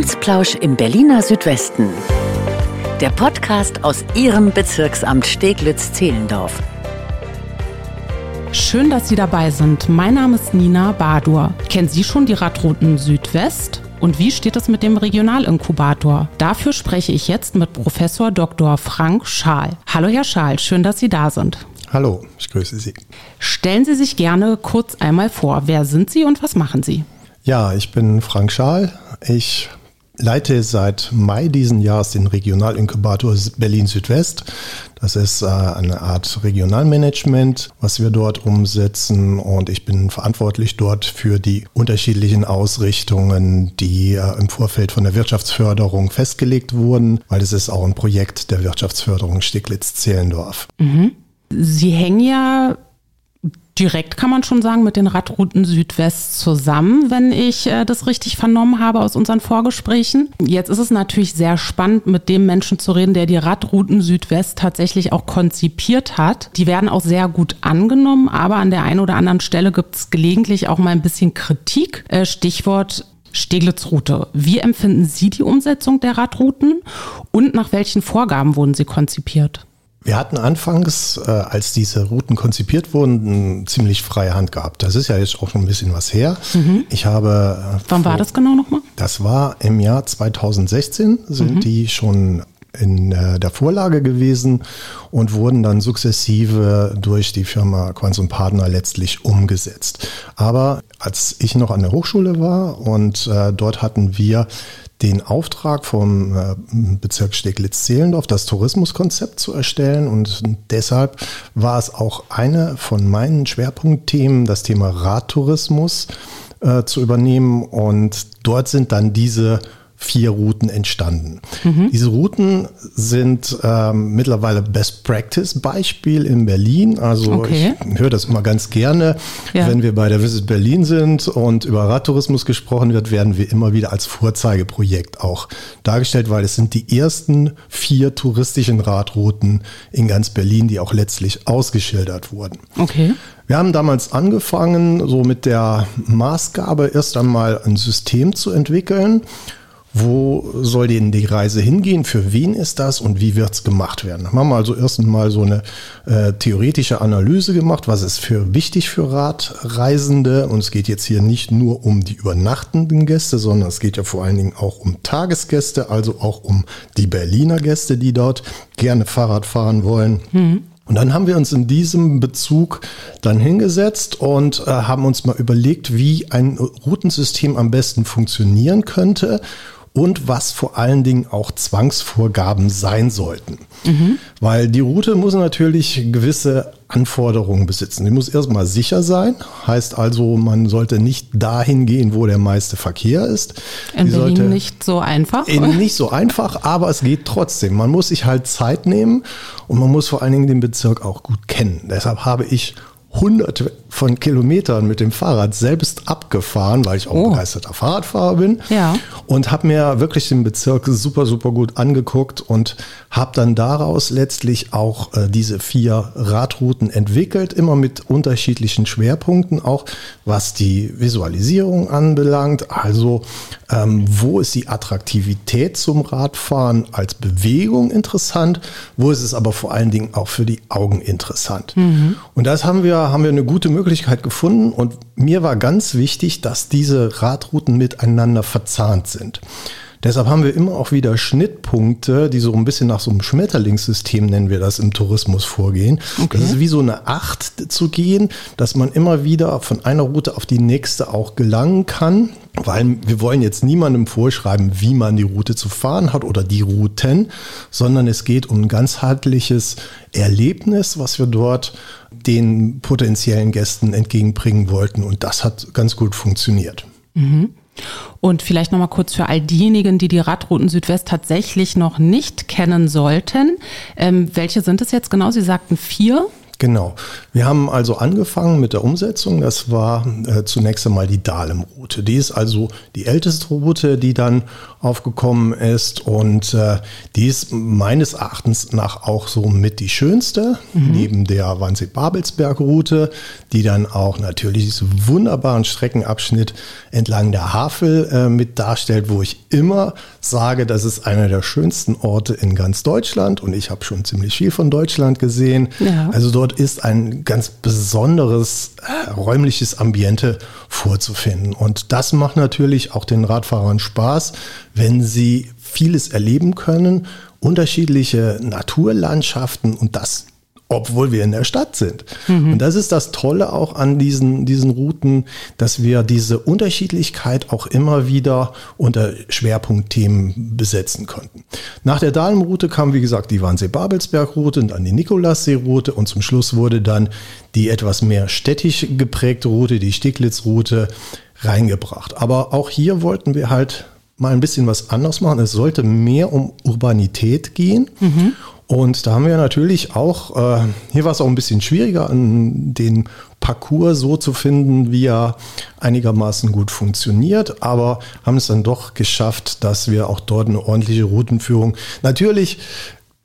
Amtsplausch im Berliner Südwesten. Der Podcast aus Ihrem Bezirksamt Steglitz-Zehlendorf. Schön, dass Sie dabei sind. Mein Name ist Nina Badur. Kennen Sie schon die Radrouten Südwest? Und wie steht es mit dem Regionalinkubator? Dafür spreche ich jetzt mit Professor Dr. Frank Schaal. Hallo, Herr Schaal, schön, dass Sie da sind. Hallo, ich grüße Sie. Stellen Sie sich gerne kurz einmal vor. Wer sind Sie und was machen Sie? Ja, ich bin Frank Schaal. Ich leite seit Mai diesen Jahres den Regionalinkubator Berlin Südwest. Das ist äh, eine Art Regionalmanagement, was wir dort umsetzen und ich bin verantwortlich dort für die unterschiedlichen Ausrichtungen, die äh, im Vorfeld von der Wirtschaftsförderung festgelegt wurden, weil es ist auch ein Projekt der Wirtschaftsförderung Steglitz-Zehlendorf. Mhm. Sie hängen ja direkt, kann man schon sagen, mit den Radrouten Südwest zusammen, wenn ich äh, das richtig vernommen habe aus unseren Vorgesprächen. Jetzt ist es natürlich sehr spannend, mit dem Menschen zu reden, der die Radrouten Südwest tatsächlich auch konzipiert hat. Die werden auch sehr gut angenommen, aber an der einen oder anderen Stelle gibt es gelegentlich auch mal ein bisschen Kritik. Äh, Stichwort Steglitz-Route. Wie empfinden Sie die Umsetzung der Radrouten und nach welchen Vorgaben wurden sie konzipiert? Wir hatten anfangs, äh, als diese Routen konzipiert wurden, ziemlich freie Hand gehabt. Das ist ja jetzt auch schon ein bisschen was her. Mhm. Ich habe. Äh, Wann war das genau nochmal? Das war im Jahr 2016, sind mhm. die schon in äh, der Vorlage gewesen und wurden dann sukzessive durch die Firma Quanz und Partner letztlich umgesetzt. Aber als ich noch an der Hochschule war und äh, dort hatten wir den Auftrag vom äh, Bezirk Steglitz-Zehlendorf, das Tourismuskonzept zu erstellen. Und deshalb war es auch eine von meinen Schwerpunktthemen, das Thema Radtourismus äh, zu übernehmen. Und dort sind dann diese vier Routen entstanden. Mhm. Diese Routen sind ähm, mittlerweile Best Practice Beispiel in Berlin. Also okay. ich höre das immer ganz gerne. Ja. Wenn wir bei der Visit Berlin sind und über Radtourismus gesprochen wird, werden wir immer wieder als Vorzeigeprojekt auch dargestellt, weil es sind die ersten vier touristischen Radrouten in ganz Berlin, die auch letztlich ausgeschildert wurden. Okay. Wir haben damals angefangen, so mit der Maßgabe erst einmal ein System zu entwickeln wo soll denn die Reise hingehen? Für wen ist das und wie wird es gemacht werden? Haben wir also erst einmal so eine äh, theoretische Analyse gemacht, was ist für wichtig für Radreisende. Und es geht jetzt hier nicht nur um die übernachtenden Gäste, sondern es geht ja vor allen Dingen auch um Tagesgäste, also auch um die Berliner Gäste, die dort gerne Fahrrad fahren wollen. Mhm. Und dann haben wir uns in diesem Bezug dann hingesetzt und äh, haben uns mal überlegt, wie ein Routensystem am besten funktionieren könnte und was vor allen Dingen auch Zwangsvorgaben sein sollten. Mhm. Weil die Route muss natürlich gewisse Anforderungen besitzen. Die muss erstmal sicher sein, heißt also, man sollte nicht dahin gehen, wo der meiste Verkehr ist. In die Berlin nicht so einfach? Nicht so einfach, aber es geht trotzdem. Man muss sich halt Zeit nehmen und man muss vor allen Dingen den Bezirk auch gut kennen. Deshalb habe ich hunderte von Kilometern mit dem Fahrrad selbst abgefahren, weil ich auch oh. begeisterter Fahrradfahrer bin. Ja. Und habe mir wirklich den Bezirk super, super gut angeguckt und habe dann daraus letztlich auch äh, diese vier Radrouten entwickelt, immer mit unterschiedlichen Schwerpunkten, auch was die Visualisierung anbelangt. Also ähm, wo ist die Attraktivität zum Radfahren als Bewegung interessant, wo ist es aber vor allen Dingen auch für die Augen interessant. Mhm. Und das haben wir haben wir eine gute Möglichkeit gefunden und mir war ganz wichtig, dass diese Radrouten miteinander verzahnt sind. Deshalb haben wir immer auch wieder Schnittpunkte, die so ein bisschen nach so einem Schmetterlingssystem nennen wir das im Tourismus vorgehen. Okay. Das ist wie so eine Acht zu gehen, dass man immer wieder von einer Route auf die nächste auch gelangen kann. Weil wir wollen jetzt niemandem vorschreiben, wie man die Route zu fahren hat oder die Routen, sondern es geht um ein ganzheitliches Erlebnis, was wir dort den potenziellen Gästen entgegenbringen wollten. Und das hat ganz gut funktioniert. Mhm. Und vielleicht nochmal kurz für all diejenigen, die die Radrouten Südwest tatsächlich noch nicht kennen sollten. Ähm, welche sind es jetzt genau? Sie sagten vier. Genau. Wir haben also angefangen mit der Umsetzung. Das war äh, zunächst einmal die Dahlem-Route. Die ist also die älteste Route, die dann aufgekommen ist und äh, die ist meines Erachtens nach auch so mit die schönste, mhm. neben der Wannsee-Babelsberg-Route, die dann auch natürlich diesen wunderbaren Streckenabschnitt entlang der Havel äh, mit darstellt, wo ich immer sage, das ist einer der schönsten Orte in ganz Deutschland und ich habe schon ziemlich viel von Deutschland gesehen. Ja. Also dort ist ein ganz besonderes äh, räumliches Ambiente vorzufinden. Und das macht natürlich auch den Radfahrern Spaß, wenn sie vieles erleben können, unterschiedliche Naturlandschaften und das obwohl wir in der Stadt sind. Mhm. Und das ist das Tolle auch an diesen, diesen Routen, dass wir diese Unterschiedlichkeit auch immer wieder unter Schwerpunktthemen besetzen konnten. Nach der Dahlem-Route kam, wie gesagt, die Wannsee-Babelsberg-Route und dann die Nikolassee-Route und zum Schluss wurde dann die etwas mehr städtisch geprägte Route, die Steglitz-Route, reingebracht. Aber auch hier wollten wir halt mal ein bisschen was anderes machen. Es sollte mehr um Urbanität gehen. Mhm. Und da haben wir natürlich auch, äh, hier war es auch ein bisschen schwieriger, den Parcours so zu finden, wie er einigermaßen gut funktioniert, aber haben es dann doch geschafft, dass wir auch dort eine ordentliche Routenführung. Natürlich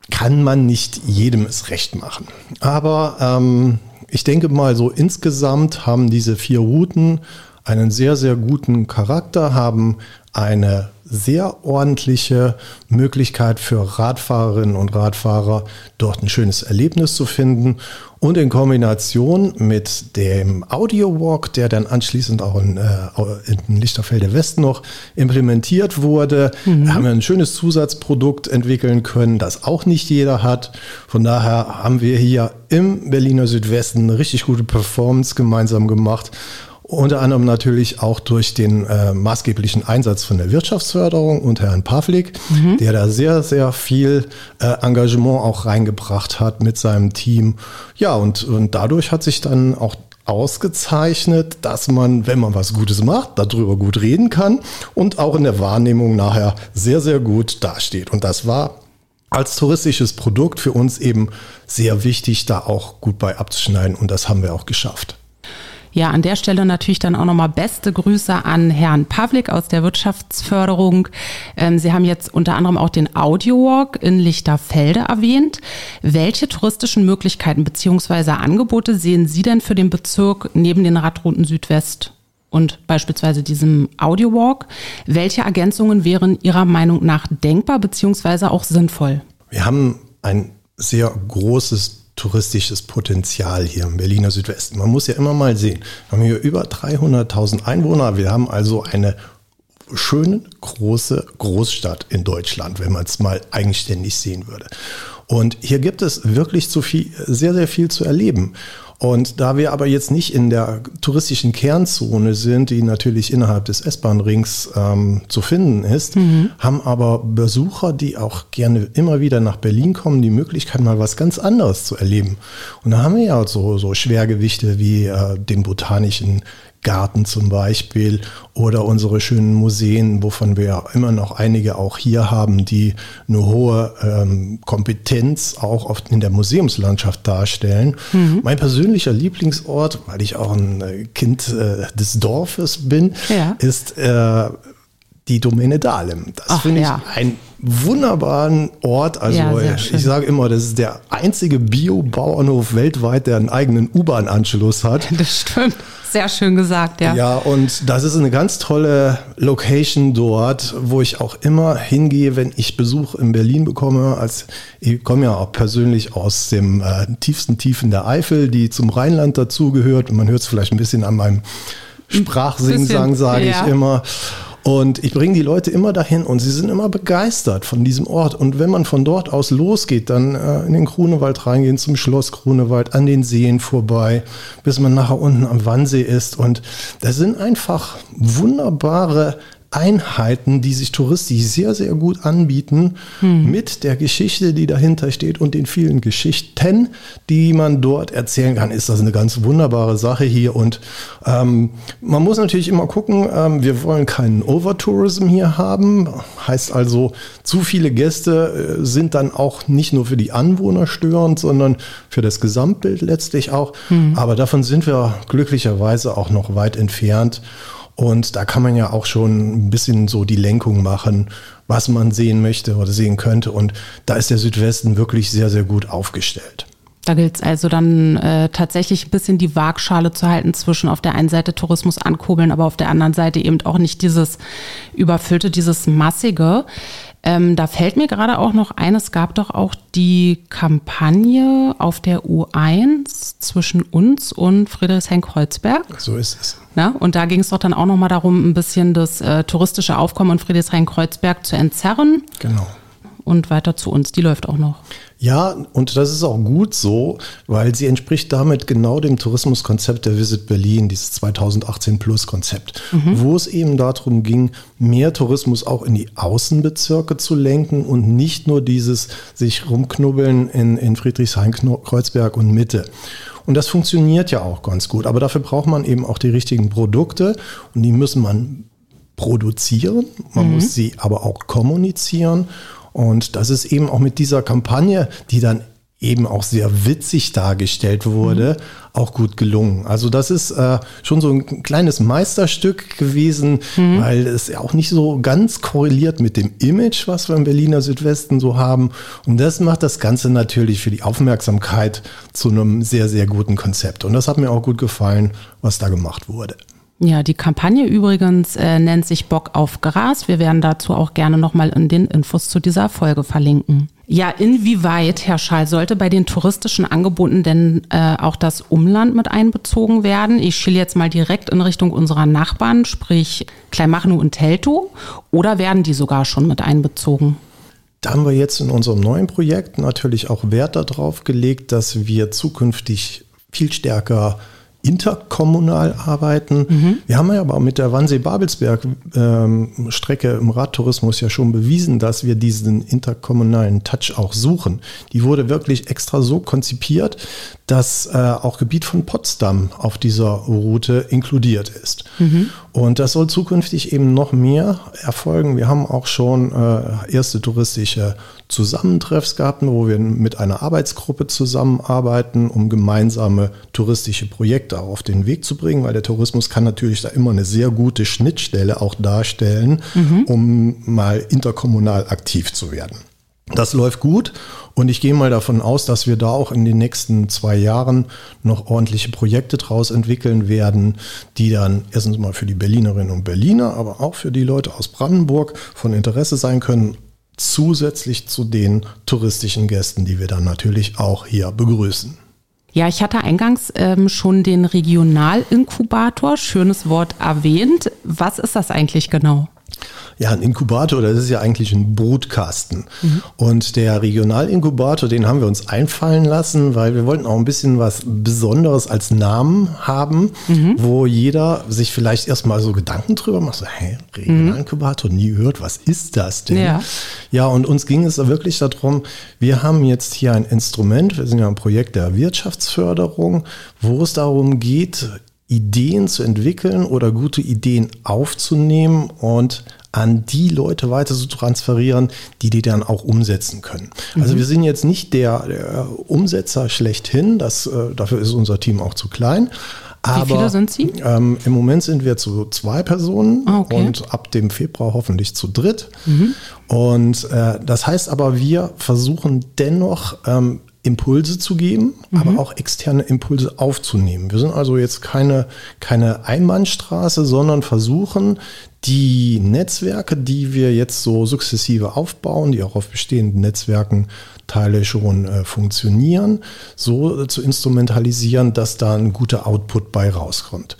kann man nicht jedem es recht machen, aber ähm, ich denke mal so insgesamt haben diese vier Routen einen sehr, sehr guten Charakter, haben eine sehr ordentliche Möglichkeit für Radfahrerinnen und Radfahrer, dort ein schönes Erlebnis zu finden. Und in Kombination mit dem Audio Walk, der dann anschließend auch in, äh, in Lichterfelde West noch implementiert wurde, mhm. haben wir ein schönes Zusatzprodukt entwickeln können, das auch nicht jeder hat. Von daher haben wir hier im Berliner Südwesten eine richtig gute Performance gemeinsam gemacht unter anderem natürlich auch durch den äh, maßgeblichen Einsatz von der Wirtschaftsförderung und Herrn Pavlik, mhm. der da sehr, sehr viel äh, Engagement auch reingebracht hat mit seinem Team. Ja, und, und dadurch hat sich dann auch ausgezeichnet, dass man, wenn man was Gutes macht, darüber gut reden kann und auch in der Wahrnehmung nachher sehr, sehr gut dasteht. Und das war als touristisches Produkt für uns eben sehr wichtig, da auch gut bei abzuschneiden und das haben wir auch geschafft. Ja, an der Stelle natürlich dann auch nochmal beste Grüße an Herrn Pavlik aus der Wirtschaftsförderung. Ähm, Sie haben jetzt unter anderem auch den Audiowalk in Lichterfelde erwähnt. Welche touristischen Möglichkeiten beziehungsweise Angebote sehen Sie denn für den Bezirk neben den Radrouten Südwest und beispielsweise diesem Audiowalk? Welche Ergänzungen wären Ihrer Meinung nach denkbar beziehungsweise auch sinnvoll? Wir haben ein sehr großes touristisches Potenzial hier im Berliner Südwesten. Man muss ja immer mal sehen, wir haben hier über 300.000 Einwohner. Wir haben also eine schöne, große Großstadt in Deutschland, wenn man es mal eigenständig sehen würde. Und hier gibt es wirklich zu viel, sehr, sehr viel zu erleben. Und da wir aber jetzt nicht in der touristischen Kernzone sind, die natürlich innerhalb des S-Bahn-Rings ähm, zu finden ist, mhm. haben aber Besucher, die auch gerne immer wieder nach Berlin kommen, die Möglichkeit, mal was ganz anderes zu erleben. Und da haben wir ja so, so Schwergewichte wie äh, den botanischen Garten zum Beispiel oder unsere schönen Museen, wovon wir immer noch einige auch hier haben, die eine hohe ähm, Kompetenz auch oft in der Museumslandschaft darstellen. Mhm. Mein persönlicher Lieblingsort, weil ich auch ein äh, Kind äh, des Dorfes bin, ja. ist äh, die Domäne Dahlem. Das finde ich ja. ein wunderbaren Ort. Also ja, ich sage immer, das ist der einzige Bio-Bauernhof weltweit, der einen eigenen U-Bahn-Anschluss hat. Das stimmt. Sehr schön gesagt, ja. Ja, und das ist eine ganz tolle Location dort, wo ich auch immer hingehe, wenn ich Besuch in Berlin bekomme. Als ich komme ja auch persönlich aus dem äh, tiefsten Tiefen der Eifel, die zum Rheinland dazugehört. Und man hört es vielleicht ein bisschen an meinem Sprachsingsang, sage ja. ich immer. Und ich bringe die Leute immer dahin und sie sind immer begeistert von diesem Ort. Und wenn man von dort aus losgeht, dann äh, in den Grunewald reingehen, zum Schloss Grunewald, an den Seen vorbei, bis man nachher unten am Wannsee ist. Und das sind einfach wunderbare Einheiten, die sich touristisch sehr, sehr gut anbieten, hm. mit der Geschichte, die dahinter steht und den vielen Geschichten, die man dort erzählen kann, ist das eine ganz wunderbare Sache hier. Und ähm, man muss natürlich immer gucken, ähm, wir wollen keinen Overtourism hier haben. Heißt also, zu viele Gäste äh, sind dann auch nicht nur für die Anwohner störend, sondern für das Gesamtbild letztlich auch. Hm. Aber davon sind wir glücklicherweise auch noch weit entfernt. Und da kann man ja auch schon ein bisschen so die Lenkung machen, was man sehen möchte oder sehen könnte. Und da ist der Südwesten wirklich sehr, sehr gut aufgestellt. Da gilt es also dann äh, tatsächlich ein bisschen die Waagschale zu halten zwischen auf der einen Seite Tourismus ankurbeln, aber auf der anderen Seite eben auch nicht dieses überfüllte, dieses massige. Ähm, da fällt mir gerade auch noch ein, es gab doch auch die Kampagne auf der U1 zwischen uns und Friedrichshain-Kreuzberg. So ist es. Na, und da ging es doch dann auch nochmal darum, ein bisschen das äh, touristische Aufkommen in Friedrichshain-Kreuzberg zu entzerren. Genau. Und weiter zu uns, die läuft auch noch. Ja, und das ist auch gut so, weil sie entspricht damit genau dem Tourismuskonzept der Visit Berlin, dieses 2018 Plus Konzept, mhm. wo es eben darum ging, mehr Tourismus auch in die Außenbezirke zu lenken und nicht nur dieses sich rumknubbeln in, in Friedrichshain, Kreuzberg und Mitte. Und das funktioniert ja auch ganz gut, aber dafür braucht man eben auch die richtigen Produkte und die müssen man produzieren, man mhm. muss sie aber auch kommunizieren und das ist eben auch mit dieser Kampagne, die dann eben auch sehr witzig dargestellt wurde, mhm. auch gut gelungen. Also das ist äh, schon so ein kleines Meisterstück gewesen, mhm. weil es ja auch nicht so ganz korreliert mit dem Image, was wir im Berliner Südwesten so haben. Und das macht das Ganze natürlich für die Aufmerksamkeit zu einem sehr, sehr guten Konzept. Und das hat mir auch gut gefallen, was da gemacht wurde. Ja, die Kampagne übrigens äh, nennt sich Bock auf Gras. Wir werden dazu auch gerne nochmal in den Infos zu dieser Folge verlinken. Ja, inwieweit, Herr Schall, sollte bei den touristischen Angeboten denn äh, auch das Umland mit einbezogen werden? Ich schiele jetzt mal direkt in Richtung unserer Nachbarn, sprich Kleinmachnow und Teltow, oder werden die sogar schon mit einbezogen? Da haben wir jetzt in unserem neuen Projekt natürlich auch Wert darauf gelegt, dass wir zukünftig viel stärker interkommunal arbeiten. Mhm. Wir haben ja aber mit der Wannsee-Babelsberg-Strecke ähm, im Radtourismus ja schon bewiesen, dass wir diesen interkommunalen Touch auch suchen. Die wurde wirklich extra so konzipiert, dass äh, auch Gebiet von Potsdam auf dieser Route inkludiert ist. Mhm. Und das soll zukünftig eben noch mehr erfolgen. Wir haben auch schon äh, erste touristische Zusammentreffs gehabt, wo wir mit einer Arbeitsgruppe zusammenarbeiten, um gemeinsame touristische Projekte auf den Weg zu bringen, weil der Tourismus kann natürlich da immer eine sehr gute Schnittstelle auch darstellen, mhm. um mal interkommunal aktiv zu werden. Das läuft gut und ich gehe mal davon aus, dass wir da auch in den nächsten zwei Jahren noch ordentliche Projekte draus entwickeln werden, die dann erstens mal für die Berlinerinnen und Berliner, aber auch für die Leute aus Brandenburg von Interesse sein können, zusätzlich zu den touristischen Gästen, die wir dann natürlich auch hier begrüßen. Ja, ich hatte eingangs ähm, schon den Regionalinkubator, schönes Wort, erwähnt. Was ist das eigentlich genau? Ja, ein Inkubator, das ist ja eigentlich ein Brutkasten. Mhm. Und der Regionalinkubator, den haben wir uns einfallen lassen, weil wir wollten auch ein bisschen was Besonderes als Namen haben, mhm. wo jeder sich vielleicht erstmal so Gedanken drüber macht, so, hey, Regionalinkubator, nie gehört, was ist das denn? Ja. ja, und uns ging es wirklich darum, wir haben jetzt hier ein Instrument, wir sind ja ein Projekt der Wirtschaftsförderung, wo es darum geht, Ideen zu entwickeln oder gute Ideen aufzunehmen und an die Leute weiter zu transferieren, die die dann auch umsetzen können. Also mhm. Wir sind jetzt nicht der, der Umsetzer schlechthin, das, äh, dafür ist unser Team auch zu klein. Aber, Wie viele sind Sie? Ähm, Im Moment sind wir zu zwei Personen ah, okay. und ab dem Februar hoffentlich zu dritt. Mhm. Und äh, das heißt aber, wir versuchen dennoch ähm, Impulse zu geben, mhm. aber auch externe Impulse aufzunehmen. Wir sind also jetzt keine, keine Einbahnstraße, sondern versuchen, die Netzwerke, die wir jetzt so sukzessive aufbauen, die auch auf bestehenden Netzwerken Teile schon äh, funktionieren, so äh, zu instrumentalisieren, dass da ein guter Output bei rauskommt.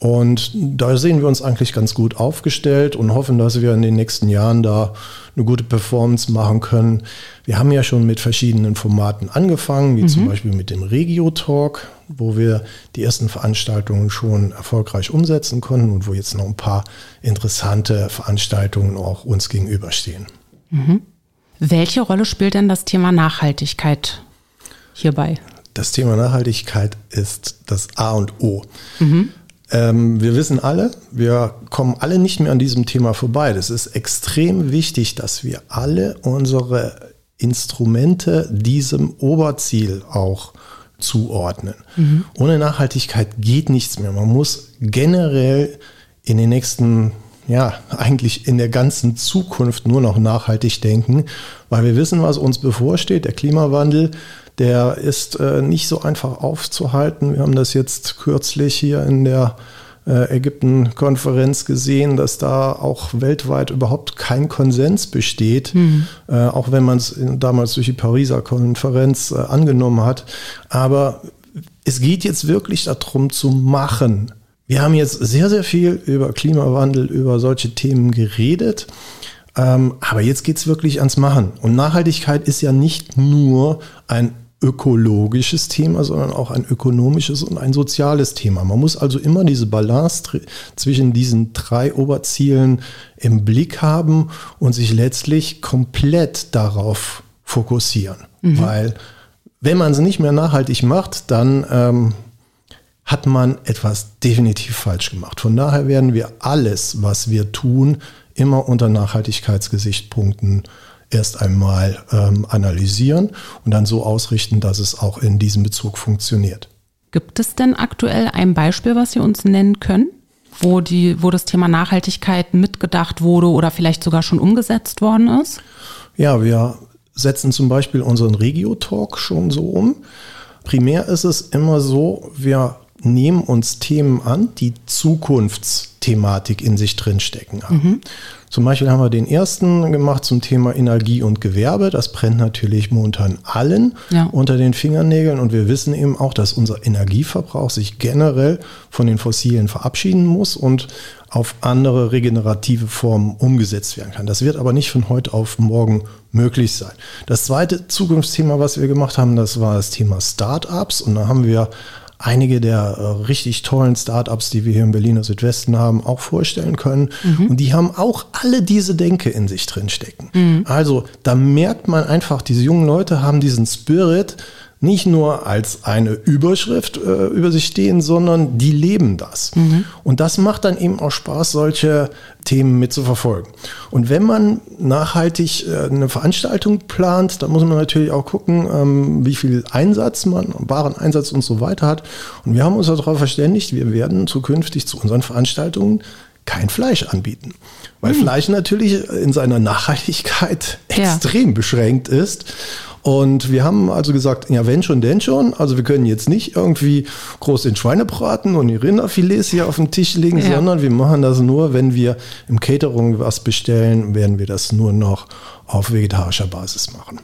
Und da sehen wir uns eigentlich ganz gut aufgestellt und hoffen, dass wir in den nächsten Jahren da eine gute Performance machen können. Wir haben ja schon mit verschiedenen Formaten angefangen, wie mhm. zum Beispiel mit dem Regio Talk. wo wir die ersten Veranstaltungen schon erfolgreich umsetzen konnten und wo jetzt noch ein paar interessante Veranstaltungen auch uns gegenüberstehen. Mhm. Welche Rolle spielt denn das Thema Nachhaltigkeit hierbei? Das Thema Nachhaltigkeit ist das A und O. Mhm. Ähm, wir wissen alle, wir kommen alle nicht mehr an diesem Thema vorbei. Das ist extrem wichtig, dass wir alle unsere Instrumente diesem Oberziel auch zuordnen. Mhm. Ohne Nachhaltigkeit geht nichts mehr. Man muss generell in den nächsten, ja, eigentlich in der ganzen Zukunft nur noch nachhaltig denken, weil wir wissen, was uns bevorsteht. Der Klimawandel, der ist äh, nicht so einfach aufzuhalten. Wir haben das jetzt kürzlich hier in der äh, Ägypten-Konferenz gesehen, dass da auch weltweit überhaupt kein Konsens besteht, mhm. äh, auch wenn man es damals durch die Pariser Konferenz äh, angenommen hat. Aber es geht jetzt wirklich darum zu machen. Wir haben jetzt sehr, sehr viel über Klimawandel, über solche Themen geredet. Ähm, aber jetzt geht es wirklich ans Machen. Und Nachhaltigkeit ist ja nicht nur ein ökologisches Thema, sondern auch ein ökonomisches und ein soziales Thema. Man muss also immer diese Balance zwischen diesen drei Oberzielen im Blick haben und sich letztlich komplett darauf fokussieren. Mhm. Weil wenn man es nicht mehr nachhaltig macht, dann ähm, hat man etwas definitiv falsch gemacht. Von daher werden wir alles, was wir tun, immer unter Nachhaltigkeitsgesichtspunkten erst einmal ähm, analysieren und dann so ausrichten, dass es auch in diesem Bezug funktioniert. Gibt es denn aktuell ein Beispiel, was Sie uns nennen können, wo, die, wo das Thema Nachhaltigkeit mitgedacht wurde oder vielleicht sogar schon umgesetzt worden ist? Ja, wir setzen zum Beispiel unseren Regio-Talk schon so um. Primär ist es immer so, wir nehmen uns Themen an, die Zukunftsthematik in sich drinstecken haben. Mhm. Zum Beispiel haben wir den ersten gemacht zum Thema Energie und Gewerbe. Das brennt natürlich momentan allen ja. unter den Fingernägeln. Und wir wissen eben auch, dass unser Energieverbrauch sich generell von den Fossilen verabschieden muss und auf andere regenerative Formen umgesetzt werden kann. Das wird aber nicht von heute auf morgen möglich sein. Das zweite Zukunftsthema, was wir gemacht haben, das war das Thema Startups. Und da haben wir einige der äh, richtig tollen Startups, die wir hier im Berliner Südwesten haben, auch vorstellen können. Mhm. Und die haben auch alle diese Denke in sich drin stecken. Mhm. Also da merkt man einfach, diese jungen Leute haben diesen Spirit, nicht nur als eine Überschrift äh, über sich stehen, sondern die leben das. Mhm. Und das macht dann eben auch Spaß, solche Themen mit zu verfolgen. Und wenn man nachhaltig äh, eine Veranstaltung plant, dann muss man natürlich auch gucken, ähm, wie viel Einsatz man, Wareneinsatz und so weiter hat. Und wir haben uns darauf verständigt, wir werden zukünftig zu unseren Veranstaltungen kein Fleisch anbieten. Weil mhm. Fleisch natürlich in seiner Nachhaltigkeit ja. extrem beschränkt ist. Und wir haben also gesagt, ja, wenn schon, denn schon. Also wir können jetzt nicht irgendwie groß den Schweinebraten und die Rinderfilets hier auf den Tisch legen, ja. sondern wir machen das nur, wenn wir im Catering was bestellen, werden wir das nur noch auf vegetarischer Basis machen.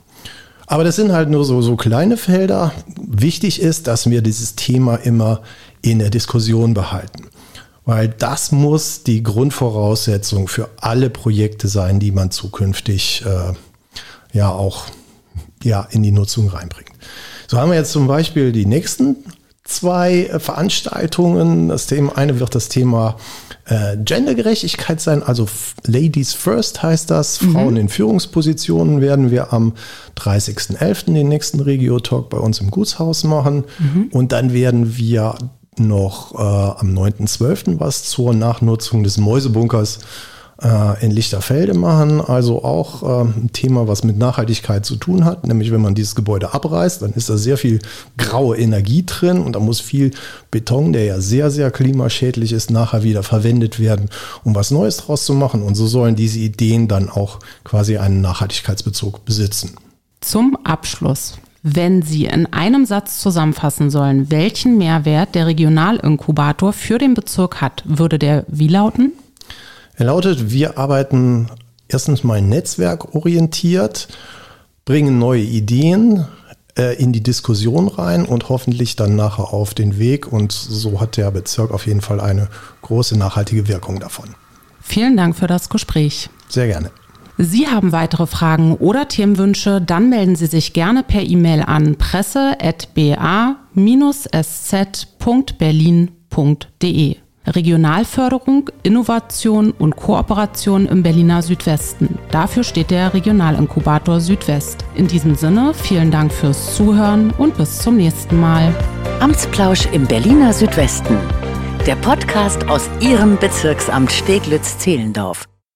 Aber das sind halt nur so, so kleine Felder. Wichtig ist, dass wir dieses Thema immer in der Diskussion behalten. Weil das muss die Grundvoraussetzung für alle Projekte sein, die man zukünftig äh, ja auch ja, in die Nutzung reinbringt. So haben wir jetzt zum Beispiel die nächsten zwei äh, Veranstaltungen. Das Thema, eine wird das Thema äh, Gendergerechtigkeit sein, also Ladies First heißt das. Mhm. Frauen in Führungspositionen werden wir am 30.11. den nächsten Regio-Talk bei uns im Gutshaus machen. Mhm. Und dann werden wir noch äh, am 9.12. was zur Nachnutzung des Mäusebunkers in Lichterfelde machen. Also auch äh, ein Thema, was mit Nachhaltigkeit zu tun hat. Nämlich, wenn man dieses Gebäude abreißt, dann ist da sehr viel graue Energie drin und da muss viel Beton, der ja sehr, sehr klimaschädlich ist, nachher wieder verwendet werden, um was Neues draus zu machen. Und so sollen diese Ideen dann auch quasi einen Nachhaltigkeitsbezug besitzen. Zum Abschluss. Wenn Sie in einem Satz zusammenfassen sollen, welchen Mehrwert der Regionalinkubator für den Bezirk hat, würde der wie lauten? Er lautet, wir arbeiten erstens mal netzwerkorientiert, bringen neue Ideen äh, in die Diskussion rein und hoffentlich dann nachher auf den Weg. Und so hat der Bezirk auf jeden Fall eine große nachhaltige Wirkung davon. Vielen Dank für das Gespräch. Sehr gerne. Sie haben weitere Fragen oder Themenwünsche, dann melden Sie sich gerne per E-Mail an presse.ba-sz.berlin.de. Regionalförderung, Innovation und Kooperation im Berliner Südwesten. Dafür steht der Regionalinkubator Südwest. In diesem Sinne, vielen Dank fürs Zuhören und bis zum nächsten Mal. Amtsplausch im Berliner Südwesten. Der Podcast aus Ihrem Bezirksamt Steglitz-Zehlendorf.